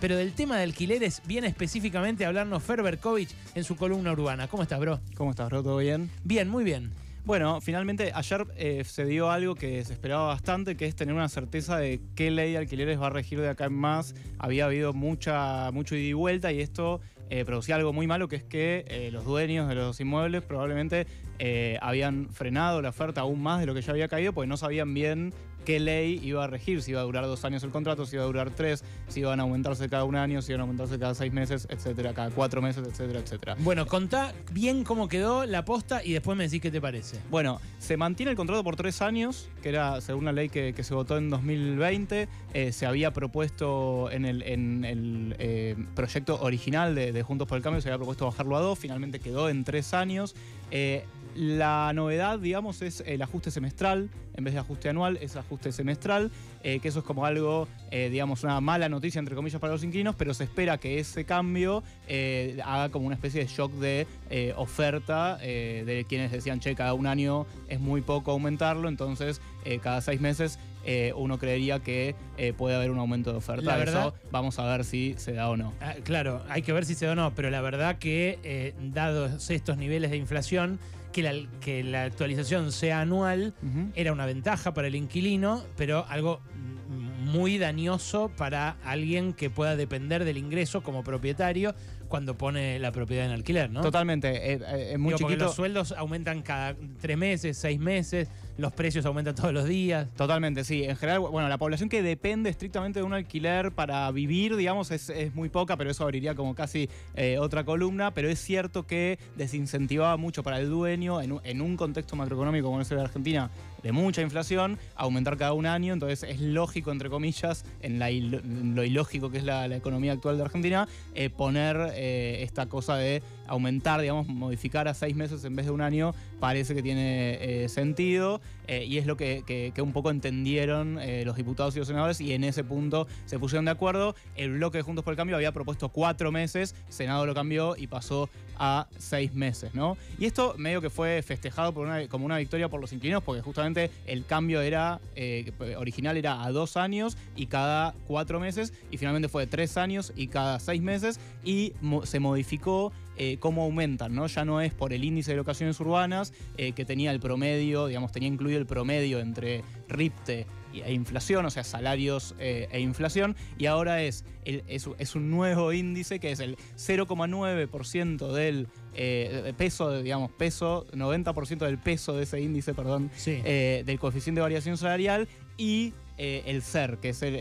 pero del tema de alquileres viene específicamente a hablarnos Fer Berkovich en su columna urbana. ¿Cómo estás, bro? ¿Cómo estás, bro? ¿Todo bien? Bien, muy bien. Bueno, finalmente ayer eh, se dio algo que se esperaba bastante, que es tener una certeza de qué ley de alquileres va a regir de acá en más. Había habido mucha, mucho ida y vuelta y esto eh, producía algo muy malo, que es que eh, los dueños de los inmuebles probablemente habían frenado la oferta aún más de lo que ya había caído, porque no sabían bien qué ley iba a regir, si iba a durar dos años el contrato, si iba a durar tres, si iban a aumentarse cada un año, si iban a aumentarse cada seis meses, etcétera, cada cuatro meses, etcétera, etcétera. Bueno, contá bien cómo quedó la posta y después me decís qué te parece. Bueno, se mantiene el contrato por tres años, que era según la ley que, se votó en 2020. Eh, se había propuesto en el, en el eh, proyecto original de, Juntos por el Cambio, se había propuesto bajarlo a dos, finalmente quedó en tres años. Eh, la novedad, digamos, es el ajuste semestral. En vez de ajuste anual, es ajuste semestral. que eso es como algo, digamos, una mala noticia, entre comillas, para los inquilinos, pero se espera que ese cambio haga como una especie de shock de oferta de quienes decían, che, cada un año es muy poco aumentarlo, entonces cada seis meses eh, uno creería que eh, puede haber un aumento de oferta. La verdad, vamos a ver si se da o no. Ah, claro, hay que ver si se da o no, pero la verdad que, eh, dados estos niveles de inflación, que la, que la actualización sea anual era una ventaja para el inquilino, pero algo muy dañoso para alguien que pueda depender del ingreso como propietario cuando pone la propiedad en alquiler, ¿no? Totalmente. es muy Porque los sueldos aumentan cada tres meses, seis meses, los precios aumentan todos los días. Totalmente, sí. En general, bueno, la población que depende estrictamente de un alquiler para vivir, digamos, es, muy poca, pero eso abriría como casi eh, otra columna. Pero es cierto que desincentivaba mucho para el dueño en, en un contexto macroeconómico como es el de Argentina, de mucha inflación, aumentar cada un año. Entonces es lógico, entre comillas, en, lo ilógico que es la, economía actual de Argentina, eh, poner eh, esta cosa de aumentar, digamos, modificar a seis meses en vez de un año, parece que tiene sentido. Eh, y es lo que, un poco entendieron los diputados y los senadores y en ese punto se pusieron de acuerdo. El bloque de Juntos por el Cambio había propuesto cuatro meses, Senado lo cambió y pasó a seis meses, ¿no? Y esto medio que fue festejado como una victoria por los inquilinos porque justamente el cambio era, eh, original era a dos años y cada cuatro meses y finalmente fue de tres años y cada seis meses y se modificó eh, cómo aumentan, ¿no? Ya no es por el índice de locaciones urbanas, eh, que tenía el promedio, digamos, tenía incluido el promedio entre RIPTE e inflación, o sea, salarios eh, e inflación, y ahora es, es, un nuevo índice que es el 0,9% del peso, digamos, peso, 90% del peso de ese índice, perdón, del coeficiente de variación salarial. Y eh, el ser, que es el,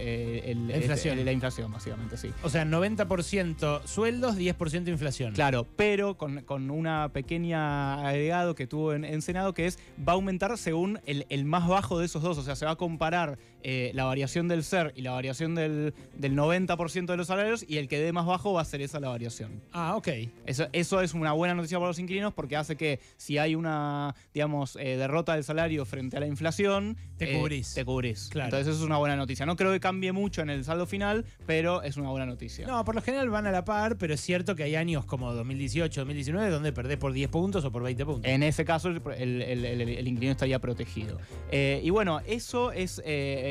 la, inflación. la inflación, básicamente, sí. O sea, 90% sueldos, 10% inflación. Claro, pero con, con, una pequeña agregado que tuvo en, Senado, que es, va a aumentar según el, más bajo de esos dos. O sea, se va a comparar eh, la variación del ser y la variación del, del 90% de los salarios y el que dé más bajo va a ser esa la variación. Ah, ok. Eso, eso es una buena noticia para los inquilinos porque hace que si hay una, digamos, eh, derrota del salario frente a la inflación... Te cubrís. Te cubrís. Claro eso es una buena noticia. No creo que cambie mucho en el saldo final, pero es una buena noticia. No, por lo general van a la par, pero es cierto que hay años como 2018, 2019 donde perdés por 10 puntos o por 20 puntos. En ese caso, el, inquilino estaría protegido. Eh, y bueno, eso es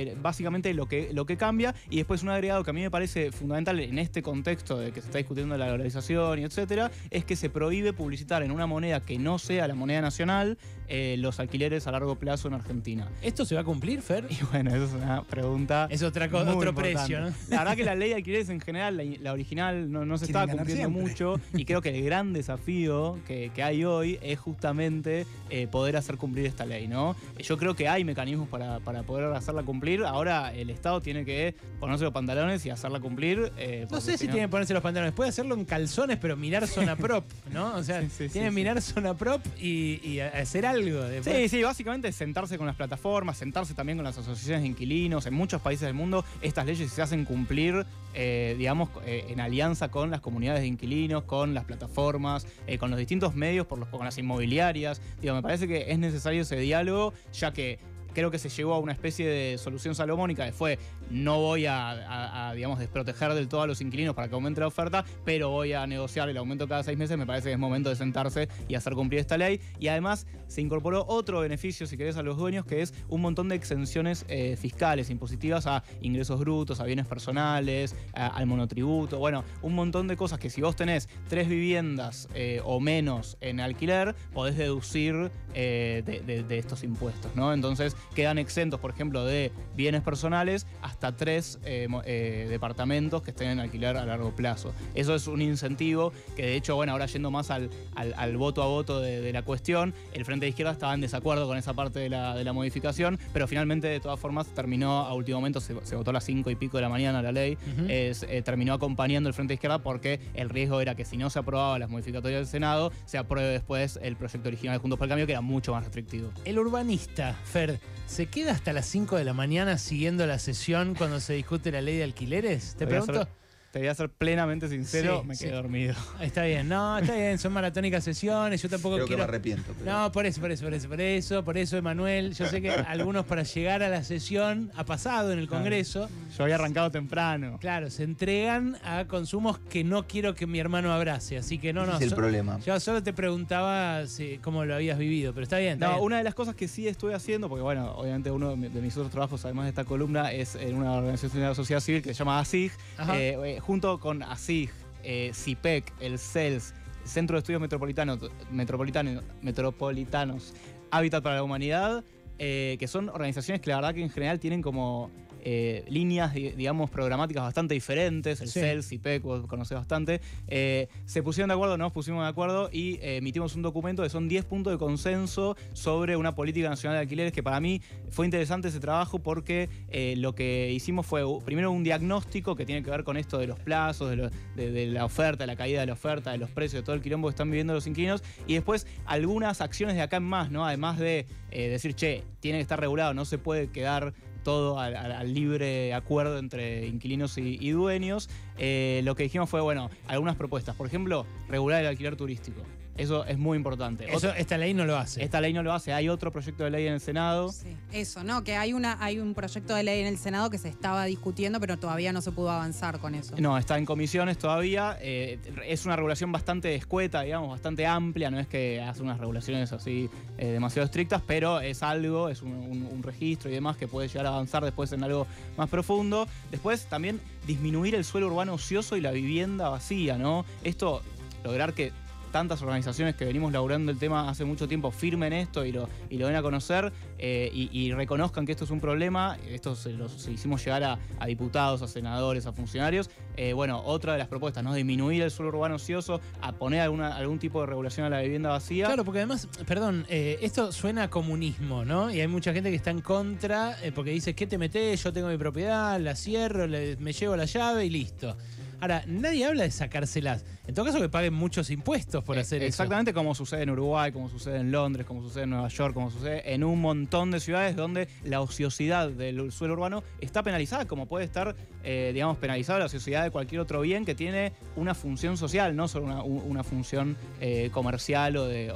eh, básicamente lo que, lo que cambia. Y después un agregado que a mí me parece fundamental en este contexto de que se está discutiendo la dolarización y etcétera, es que se prohíbe publicitar en una moneda que no sea la moneda nacional eh, los alquileres a largo plazo en Argentina. ¿Esto se va a cumplir, Fer? Y bueno, eso es una pregunta. Es otra cosa, otro precio, ¿no? La verdad que la ley de alquileres en general, la, original, no, se estaba cumpliendo mucho. Y creo que el gran desafío que, hay hoy es justamente eh, poder hacer cumplir esta ley, ¿no? Yo creo que hay mecanismos para, poder hacerla cumplir. Ahora el Estado tiene que ponerse los pantalones y hacerla cumplir. Eh, no sé si, tiene que ponerse los pantalones. Puede hacerlo en calzones, pero mirar zona prop, ¿no? O sea, tiene que mirar zona prop y, hacer algo. Sí, sí, básicamente sentarse con las plataformas, sentarse también con las asociaciones de inquilinos en muchos países del mundo, estas leyes se hacen cumplir, eh, digamos, eh, en alianza con las comunidades de inquilinos, con las plataformas, con los distintos medios, por los, con las inmobiliarias. Digo, me parece que es necesario ese diálogo, ya que creo que se llegó a una especie de solución salomónica que fue no voy a, digamos, desproteger del todo a los inquilinos para que aumente la oferta, pero voy a negociar el aumento cada seis meses. Me parece que es momento de sentarse y hacer cumplir esta ley. Y además se incorporó otro beneficio, si querés, a los dueños, que es un montón de exenciones eh, fiscales, impositivas a ingresos brutos, a bienes personales, al monotributo. Bueno, un montón de cosas que si vos tenés tres viviendas eh, o menos en alquiler, podés deducir eh, de, estos impuestos, ¿no? Entonces quedan exentos, por ejemplo, de bienes personales hasta tres departamentos que estén en alquiler a largo plazo. Eso es un incentivo que de hecho, bueno, ahora yendo más al, al, voto a voto de, la cuestión, el Frente de Izquierda estaba en desacuerdo con esa parte de la, de la modificación, pero finalmente de todas formas terminó a último momento, se, votó a las 5 y pico de la mañana la ley, eh, terminó acompañando el Frente de Izquierda porque el riesgo era que si no se aprobaba las modificatorias del Senado, se apruebe después el proyecto original de Juntos por el Cambio, que era mucho más restrictivo. El urbanista, Fer, ¿se queda hasta las 5 de la mañana siguiendo la sesión cuando se discute la ley de alquileres? Te pregunto. Te voy a ser plenamente sincero, me quedé dormido. Está bien, no, está bien, son maratónicas sesiones, yo tampoco Creo quiero... que me arrepiento. No, por eso, por eso, por eso, por eso, por eso, Emanuel, yo sé que algunos para llegar a la sesión ha pasado en el Congreso. Yo había arrancado temprano. Claro, se entregan a consumos que no quiero que mi hermano abrace, así que no, no. es el problema. Yo solo te preguntaba cómo lo habías vivido, pero está bien. no, una de las cosas que sí estoy haciendo, porque bueno, obviamente uno de mis otros trabajos, además de esta columna, es en una organización de la sociedad civil que se llama ASIG, eh, junto con ASIG, eh, CIPEC, el CELS, Centro de Estudios Metropolitanos, Metropolitanos, Metropolitanos Hábitat para la Humanidad, eh, que son organizaciones que la verdad que en general tienen como eh, líneas, digamos, programáticas bastante diferentes, el CELS, IPEC, vos conocés bastante, eh, se pusieron de acuerdo, nos pusimos de acuerdo y eh, emitimos un documento que son 10 puntos de consenso sobre una política nacional de alquileres, que para mí fue interesante ese trabajo porque lo que hicimos fue primero un diagnóstico que tiene que ver con esto de los plazos, de, la oferta, de la caída de la oferta, de los precios, de todo el quilombo que están viviendo los inquilinos, y después algunas acciones de acá en más, ¿no? Además de decir, che, tiene que estar regulado, no se puede quedar todo al, libre acuerdo entre inquilinos y, dueños, eh, lo que dijimos fue, bueno, algunas propuestas. Por ejemplo, regular el alquiler turístico. Eso es muy importante. Eso, esta ley no lo hace. Esta ley no lo hace. Hay otro proyecto de ley en el Senado. Sí. Eso, ¿no? Que hay, una, hay un proyecto de ley en el Senado que se estaba discutiendo, pero todavía no se pudo avanzar con eso. No, está en comisiones todavía. Eh, es una regulación bastante escueta, digamos, bastante amplia. No es que hace unas regulaciones así eh, demasiado estrictas, pero es algo, es un, un registro y demás que puede llegar a avanzar después en algo más profundo. Después también disminuir el suelo urbano ocioso y la vivienda vacía, ¿no? Esto, lograr que tantas organizaciones que venimos laburando el tema hace mucho tiempo firmen esto y lo, y lo den a conocer eh, y, reconozcan que esto es un problema. Esto se lo hicimos llegar a, diputados, a senadores, a funcionarios. Eh, bueno, otra de las propuestas, ¿no? Disminuir el suelo urbano ocioso, a poner alguna, algún tipo de regulación a la vivienda vacía. Claro, porque además, perdón, eh, esto suena a comunismo, ¿no? Y hay mucha gente que está en contra porque dice, ¿qué te metes? Yo tengo mi propiedad, la cierro, me llevo la llave y listo. Ahora, nadie habla de sacárselas. En todo caso, que paguen muchos impuestos por eh, hacer eso. Exactamente como sucede en Uruguay, como sucede en Londres, como sucede en Nueva York, como sucede en un montón de ciudades donde la ociosidad del suelo urbano está penalizada, como puede estar, eh, digamos, penalizada la ociosidad de cualquier otro bien que tiene una función social, no solo una, función eh, comercial o de,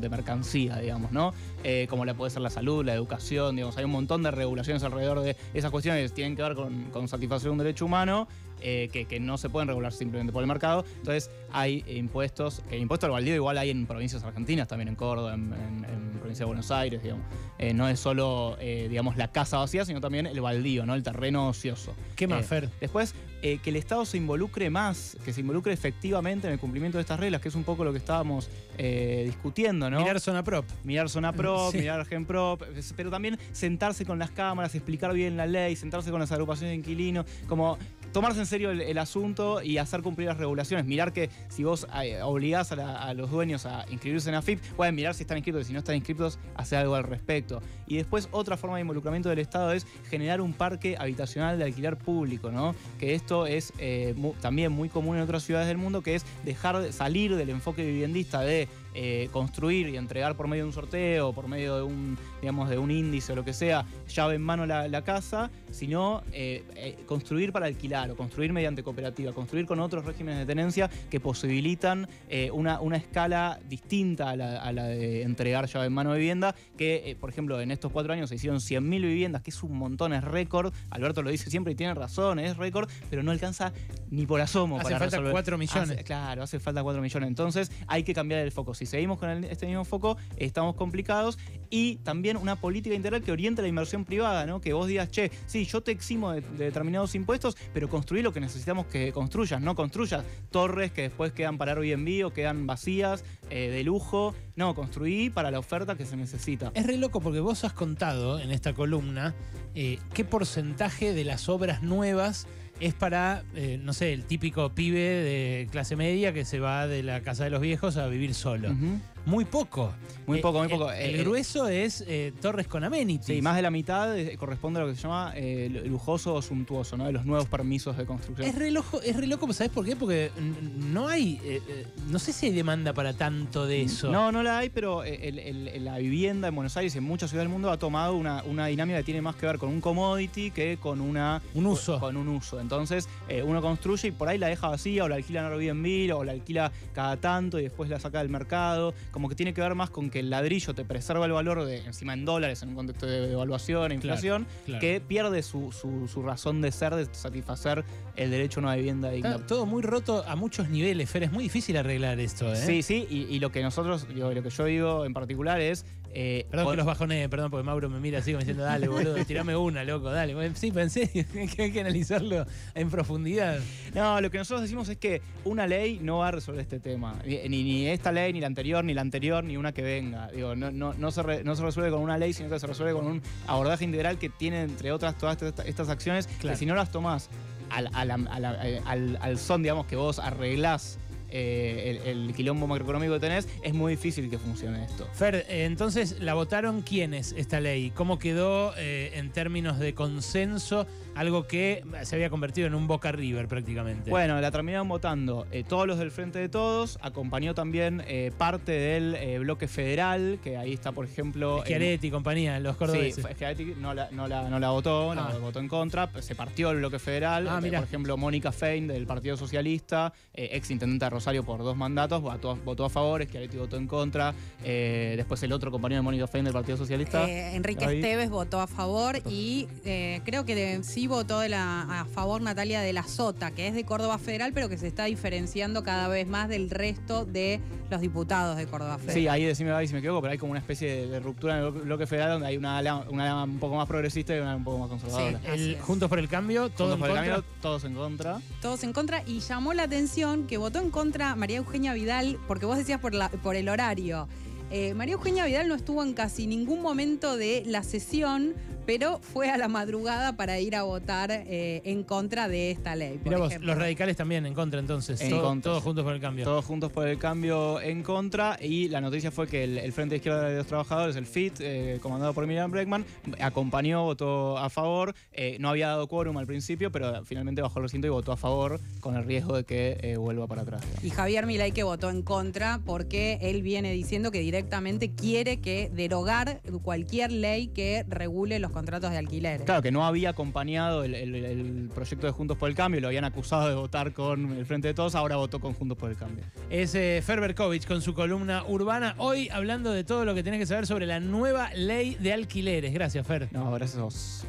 de, mercancía, digamos, ¿no? como la puede ser la salud, la educación, digamos, hay un montón de regulaciones alrededor de esas cuestiones que tienen que ver con, con satisfacer un derecho humano eh, que, no se pueden regular simplemente por el mercado. Entonces hay impuestos, el impuesto al baldío igual hay en provincias argentinas, también en Córdoba, en, provincia de Buenos Aires, digamos. Eh, no es solo, eh, digamos, la casa vacía, sino también el baldío, ¿no? El terreno ocioso. ¿Qué más, Fer? Después, que el Estado se involucre más, que se involucre efectivamente en el cumplimiento de estas reglas, que es un poco lo que estábamos discutiendo, ¿no? Mirar zona prop. Mirar zona prop, mirar gen prop, pero también sentarse con las cámaras, explicar bien la ley, sentarse con las agrupaciones de inquilinos, como tomarse en serio el, asunto y hacer cumplir las regulaciones. Mirar que si vos eh, obligás a, los dueños a inscribirse en AFIP, pueden mirar si están inscritos y si no están inscritos, hacer algo al respecto. Y después otra forma de involucramiento del Estado es generar un parque habitacional de alquiler público, ¿no? Que esto es eh, también muy común en otras ciudades del mundo, que es dejar de salir del enfoque viviendista de eh, construir y entregar por medio de un sorteo, por medio de un, digamos, de un índice o lo que sea, llave en mano la, la casa, sino eh, eh, construir para alquilar o construir mediante cooperativa, construir con otros regímenes de tenencia que posibilitan una, una escala distinta a la, a la de entregar llave en mano de vivienda, que por ejemplo en estos cuatro años se hicieron 100.000 viviendas, que es un montón, es récord, Alberto lo dice siempre y tiene razón, es récord, pero no alcanza ni por asomo Hace para falta resolver. 4 millones. Hace- claro, hace falta 4 millones. Entonces hay que cambiar el foco. Si seguimos con este mismo foco, estamos complicados. Y también una política integral que oriente la inversión privada, ¿no? Que vos digas, che, sí, yo te eximo de, de determinados impuestos, pero construí lo que necesitamos que construyas. No construyas torres que después quedan para Airbnb o quedan vacías, eh, de lujo. No, construí para la oferta que se necesita. Es re loco porque vos has contado en esta columna eh, qué porcentaje de las obras nuevas es para, eh, no sé, el típico pibe de clase media que se va de la casa de los viejos a vivir solo. Muy poco. Muy Eh, poco, muy el- poco. El, Eh, grueso es eh, torres con amenities. Sí, más de la mitad eh, corresponde a lo que se llama eh, lujoso o suntuoso, ¿no? De los nuevos permisos de construcción. Es re, loco, es re loco, ¿sabes por qué? Porque no hay, eh, eh, no sé si hay demanda para tanto de eso. No, no la hay, pero eh, el- el- el- la vivienda en Buenos Aires y en muchas ciudades del mundo ha tomado una, una dinámica que tiene más que ver con un commodity que con una Un uso. Con un uso. Entonces, eh, uno construye y por ahí la deja vacía o la alquila en Airbnb o la alquila cada tanto y después la saca del mercado. Como que tiene que ver más con que el ladrillo te preserva el valor de encima en dólares en un contexto de devaluación e inflación, claro. que pierde su, su- su razón de ser, de satisfacer el derecho a una vivienda digna. Está todo muy roto a muchos niveles, Fer. Es muy difícil arreglar esto, ¿eh? Sí, sí, y, y lo que nosotros, digo, lo que yo digo en particular es. Eh, Perdón con- que los bajoné, perdón, porque Mauro me mira así como diciendo, dale, boludo, tirame una, loco, dale. Sí, pensé que hay que analizarlo en profundidad. No, lo que nosotros decimos es que una ley no va a resolver este tema. Ni, ni- esta ley, ni la anterior, ni la anterior, ni una que venga. Digo, no, no, no, se re- no se resuelve con una ley, sino que se resuelve con un abordaje integral que tiene, entre otras, todas estas, estas acciones, Claro. que si no las tomás al, a la- a la- eh, al- al son, digamos, que vos arreglás eh, el, quilombo macroeconómico que tenés, es muy difícil que funcione esto. Fer, eh, entonces, ¿la votaron quiénes esta ley? ¿Cómo quedó eh, en términos de consenso? Algo que se había convertido en un Boca River prácticamente. Bueno, la terminaron votando eh, todos los del Frente de Todos, acompañó también eh, parte del eh, bloque federal, que ahí está, por ejemplo... Schiaretti y compañía, los Sí, cordobeses. fue- Schiaretti no la, no la- no la votó, la Ah. votó en contra, se partió el bloque federal. Ah, Eh, por ejemplo, Mónica Fein del Partido Socialista, eh, ex intendente de Rosario por dos mandatos, votó, votó a favor, Schiaretti votó en contra. Eh, después el otro compañero de Mónica Fein del Partido Socialista. Eh, Enrique Ahí. Esteves votó a favor y eh, creo que de- sí votó de la- a favor Natalia de la Sota, que es de Córdoba Federal, pero que se está diferenciando cada vez más del resto de los diputados de Córdoba Federal. Sí, ahí decime si me equivoco, pero hay como una especie de, de ruptura en el bloque- federal donde hay una ala, una ala un poco más progresista y una un poco más conservadora. Sí. El-. Juntos por el Cambio, todo Juntos en por el contra. Cambio, todos en contra. Todos en contra y llamó la atención que votó en contra María Eugenia Vidal, porque vos decías por, la- por el horario. Eh, María Eugenia Vidal no estuvo en casi ningún momento de la sesión, pero fue a la madrugada para ir a votar eh, en contra de esta ley. por vos, los radicales también en contra entonces. En Todo- contra. Todos juntos por el cambio. Todos juntos por el cambio en contra y la noticia fue que el, el Frente de Izquierda de los Trabajadores, el FIT, eh, comandado por Miriam Breckman, acompañó, votó a favor. Eh, no había dado quórum al principio, pero finalmente bajó el recinto y votó a favor con el riesgo de que eh, vuelva para atrás. Y Javier Milei que votó en contra porque él viene diciendo que directamente quiere que derogar cualquier ley que regule los contratos de alquiler. Claro, que no había acompañado el, el- el proyecto de Juntos por el Cambio, lo habían acusado de votar con el Frente de Todos, ahora votó con Juntos por el Cambio. Es eh, Fer Berkovich con su columna urbana. Hoy hablando de todo lo que tenés que saber sobre la nueva ley de alquileres. Gracias, Fer. No, gracias a vos.